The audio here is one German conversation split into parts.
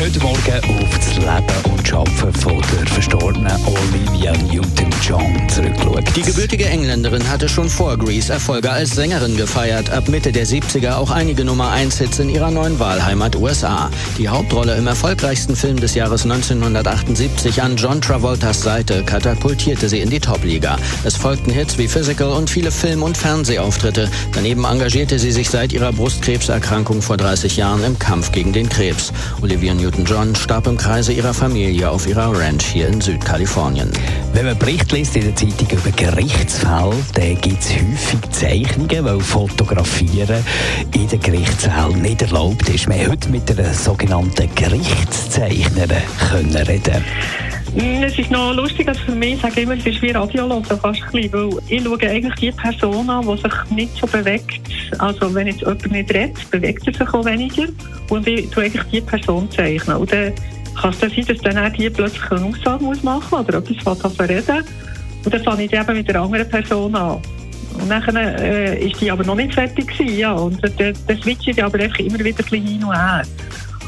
heute Morgen auf das Leben und Arbeiten von der verstorbenen Olivia Newton-John zurückschauen. Die gebürtige Engländerin hatte schon vor Grease Erfolge als Sängerin gefeiert, ab Mitte der 70er auch einige Nummer 1 Hits in ihrer neuen Wahlheimat USA. Die Hauptrolle im erfolgreichsten Film des Jahres 1978 an John Travoltas Seite katapultierte sie in die Top-Liga. Es folgten Hits wie Physical und viele Film- und Fernsehauftritte. Daneben engagierte sie sich seit ihrer Brustkrebserkrankung vor 30 Jahren im Kampf gegen den Krebs. Olivia Newton-John starb im Kreise ihrer Familie auf ihrer Ranch hier in Südkalifornien. Wenn man Bericht liest in der Zeitung über Gerichtsfälle, dann gibt es häufig Zeichnungen, weil Fotografieren in den Gerichtssälen nicht erlaubt ist. Wir haben heute mit einer sogenannten Gerichtszeichnerin reden Es ist noch lustig, also für mich, ich sage immer, es ist wie Radio hören, fast ein bisschen, weil ich schaue eigentlich die Person an, die sich nicht so bewegt. Also wenn jetzt jemand nicht redet, bewegt er sich auch weniger und ich tue eigentlich die Person zeichnen. Und dann kann es dann sein, dass dann auch die plötzlich eine Aussage muss machen oder etwas von davon reden. Und dann fange ich die eben mit der anderen Person an. Und dann äh, ist die aber noch nicht fertig gewesen, ja. Und dann, dann switche ich aber einfach immer wieder ein bisschen hin und her.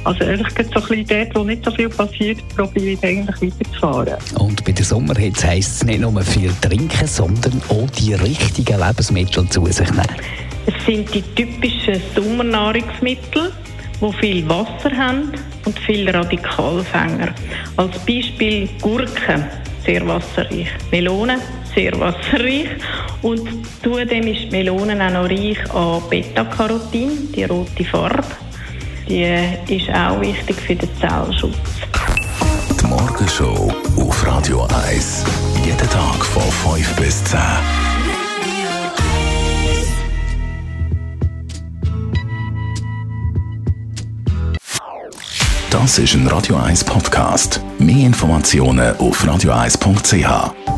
Also einfach gerade so ein bisschen dort, wo nicht so viel passiert, probiere ich eigentlich weiterzufahren. Und bei der Sommerhitze heisst es nicht nur viel trinken, sondern auch die richtigen Lebensmittel zu sich nehmen. Es sind die typischen Sommernahrungsmittel, die viel Wasser haben und viel Radikalfänger. Als Beispiel Gurken, sehr wasserreich. Melonen, sehr wasserreich. Und zudem ist die Melone auch noch reich an Beta-Carotin, die rote Farbe. Die ist auch wichtig für den Zellschutz. Die Morgenshow auf Radio 1. Jeden Tag von 5 bis 10. Das ist ein Radio 1 Podcast. Mehr Informationen auf radio1.ch.